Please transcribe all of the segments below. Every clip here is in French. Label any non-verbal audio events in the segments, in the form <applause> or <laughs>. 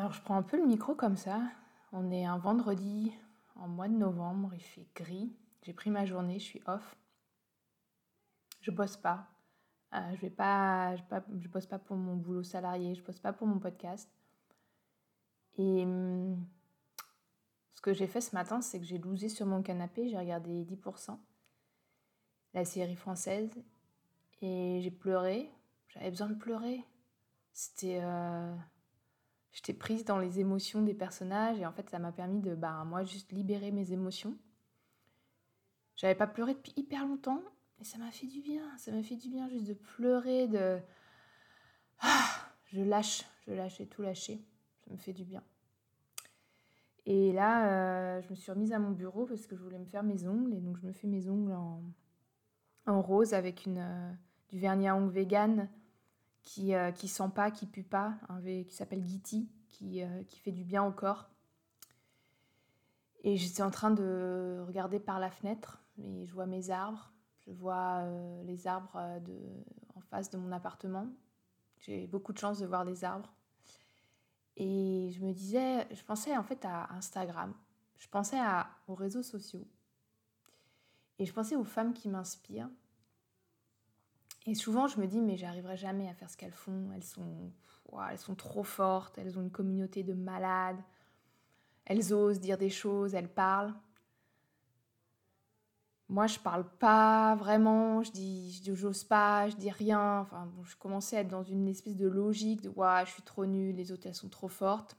Alors je prends un peu le micro comme ça. On est un vendredi en mois de novembre, il fait gris. J'ai pris ma journée, je suis off. Je bosse pas. Euh, je vais pas, je, pas, je bosse pas pour mon boulot salarié, je bosse pas pour mon podcast. Et hum, ce que j'ai fait ce matin, c'est que j'ai lousé sur mon canapé, j'ai regardé 10%, la série française, et j'ai pleuré. J'avais besoin de pleurer. C'était. Euh, j'étais prise dans les émotions des personnages, et en fait, ça m'a permis de, bah, moi, juste libérer mes émotions. J'avais pas pleuré depuis hyper longtemps, et ça m'a fait du bien. Ça m'a fait du bien juste de pleurer, de. Ah, je lâche, je lâche, j'ai tout lâché. Ça me fait du bien. Et là, euh, je me suis remise à mon bureau parce que je voulais me faire mes ongles. Et donc, je me fais mes ongles en, en rose avec une, euh, du vernis à ongles vegan qui, euh, qui sent pas, qui pue pas, qui s'appelle Gitty, qui, qui fait du bien au corps. Et j'étais en train de regarder par la fenêtre et je vois mes arbres. Je vois les arbres de, en face de mon appartement. J'ai beaucoup de chance de voir des arbres. Et je me disais, je pensais en fait à Instagram, je pensais aux réseaux sociaux. Et je pensais aux femmes qui m'inspirent. Et souvent, je me dis, mais j'arriverai jamais à faire ce qu'elles font. Elles sont, elles sont trop fortes, elles ont une communauté de malades. Elles osent dire des choses, elles parlent. Moi, je parle pas vraiment, je dis, j'ose pas, je dis rien. Enfin, bon, je commençais à être dans une espèce de logique de ouais, je suis trop nulle, les autres elles sont trop fortes.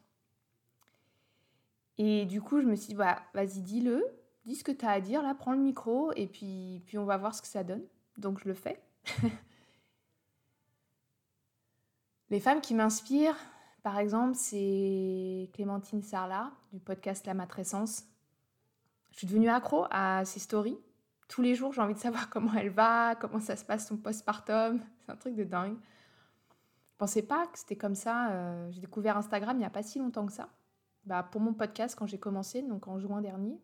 Et du coup, je me suis dit, bah, vas-y, dis-le, dis ce que tu as à dire, là, prends le micro, et puis, puis on va voir ce que ça donne. Donc, je le fais. <laughs> les femmes qui m'inspirent, par exemple, c'est Clémentine Sarlat, du podcast La Matrescence. Je suis devenue accro à ses stories tous les jours, j'ai envie de savoir <laughs> comment elle va, comment ça se passe son postpartum. C'est un truc de dingue. Je pensais pas que c'était comme ça. Euh, j'ai découvert Instagram il n'y a pas si longtemps que ça. Bah, pour mon podcast quand j'ai commencé, donc en juin dernier.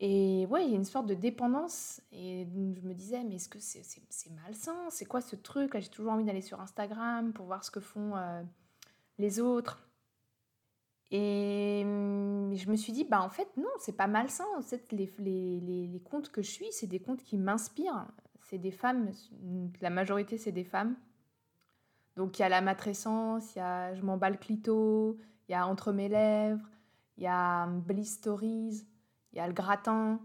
Et ouais, il y a une sorte de dépendance. Et je me disais, mais est-ce que c'est malsain? C'est quoi ce truc? J'ai toujours envie d'aller sur Instagram pour voir ce que font euh, les autres. Et je me suis dit, bah en fait, non, c'est pas malsain. En fait, les, les, les, comptes que je suis, c'est des comptes qui m'inspirent. C'est des femmes, la majorité, c'est des femmes. Donc il y a la matrescence, il y a Je m'emballe clito, il y a Entre mes lèvres, il y a hum, Bliss Stories, il y a Le Gratin,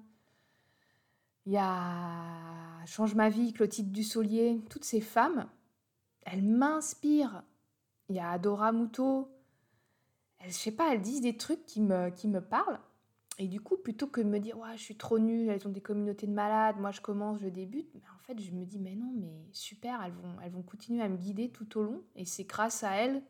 il y a Change ma vie, Clotilde Dussolier. Toutes ces femmes, elles m'inspirent. Il y a Adora Muto, je sais pas, elles disent des trucs qui me, qui me parlent. Et du coup, plutôt que de me dire, ouais, je suis trop nulle, elles ont des communautés de malades, moi je commence, je débute, mais en fait, je me dis, mais non, mais super, elles vont, elles vont continuer à me guider tout au long. Et c'est grâce à elles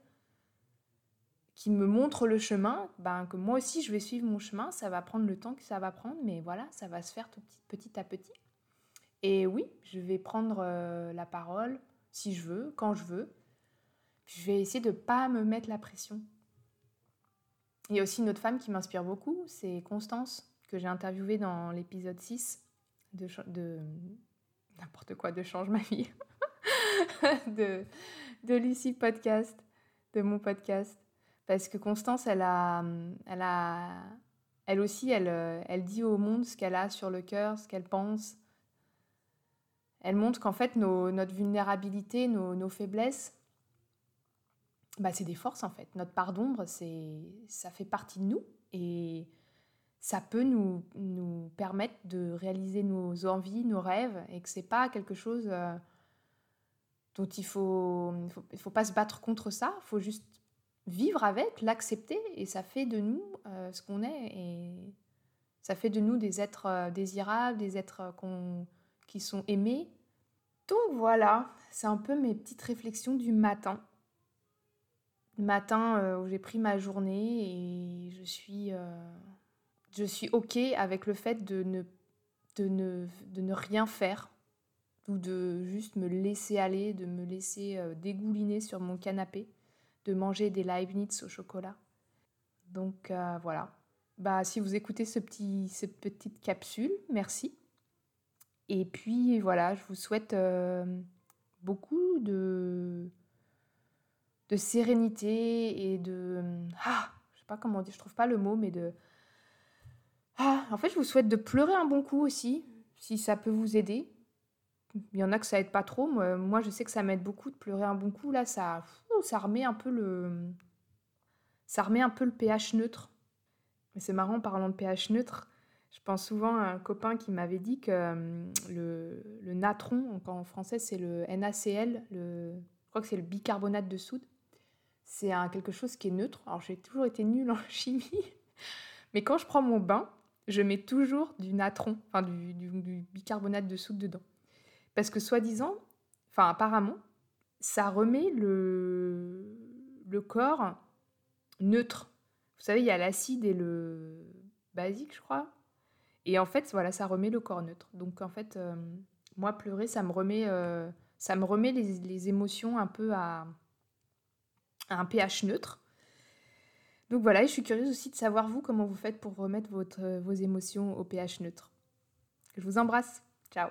qui me montrent le chemin, ben, que moi aussi je vais suivre mon chemin. Ça va prendre le temps que ça va prendre, mais voilà, ça va se faire tout petit, petit à petit. Et oui, je vais prendre euh, la parole si je veux, quand je veux. je vais essayer de ne pas me mettre la pression. Il y a aussi une autre femme qui m'inspire beaucoup, c'est Constance, que j'ai interviewée dans l'épisode 6 de, de n'importe quoi, de Change ma vie, <laughs> de, de Lucie Podcast, de mon podcast. Parce que Constance, elle a, elle a, elle aussi, elle, elle dit au monde ce qu'elle a sur le cœur, ce qu'elle pense. Elle montre qu'en fait, nos, notre vulnérabilité, nos, nos faiblesses, bah, c'est des forces en fait. Notre part d'ombre, c'est, ça fait partie de nous et ça peut nous, nous permettre de réaliser nos envies, nos rêves et que c'est pas quelque chose euh, dont il faut, faut, faut pas se battre contre ça. Il faut juste vivre avec, l'accepter et ça fait de nous euh, ce qu'on est et ça fait de nous des êtres euh, désirables, des êtres qu'on, qui sont aimés. Donc voilà, c'est un peu mes petites réflexions du matin matin euh, où j'ai pris ma journée et je suis, euh, je suis OK avec le fait de ne, de, ne, de ne rien faire ou de juste me laisser aller, de me laisser euh, dégouliner sur mon canapé, de manger des Leibniz au chocolat. Donc voilà. Bah, si vous écoutez ce petit, cette petite capsule, merci. Et puis voilà, je vous souhaite beaucoup de de sérénité et de... Ah, je sais pas comment dire, je trouve pas le mot, mais de... Ah, en fait, je vous souhaite de pleurer un bon coup aussi, si ça peut vous aider. Il y en a que ça aide pas trop. Moi, je sais que ça m'aide beaucoup de pleurer un bon coup. Là, ça, ça remet un peu le, ça remet un peu le pH neutre? Mais c'est marrant, parlant de pH neutre, je pense souvent à un copain qui m'avait dit que hum, le, le natron, en français c'est le NaCl, je crois que c'est le bicarbonate de soude, c'est quelque chose qui est neutre. Alors j'ai toujours été nulle en <laughs> chimie, mais quand je prends mon bain, je mets toujours du natron, enfin du, du bicarbonate de soude dedans. Parce que soi-disant, enfin apparemment, ça remet le, corps neutre. Vous savez, il y a l'acide et le basique, je crois. Et en fait, voilà, ça remet le corps neutre. Donc en fait, euh, moi, pleurer, ça me remet, euh, ça me remet les, émotions un peu à, un pH neutre. Donc voilà, et je suis curieuse aussi de savoir vous comment vous faites pour remettre vos émotions au pH neutre. Je vous embrasse. Ciao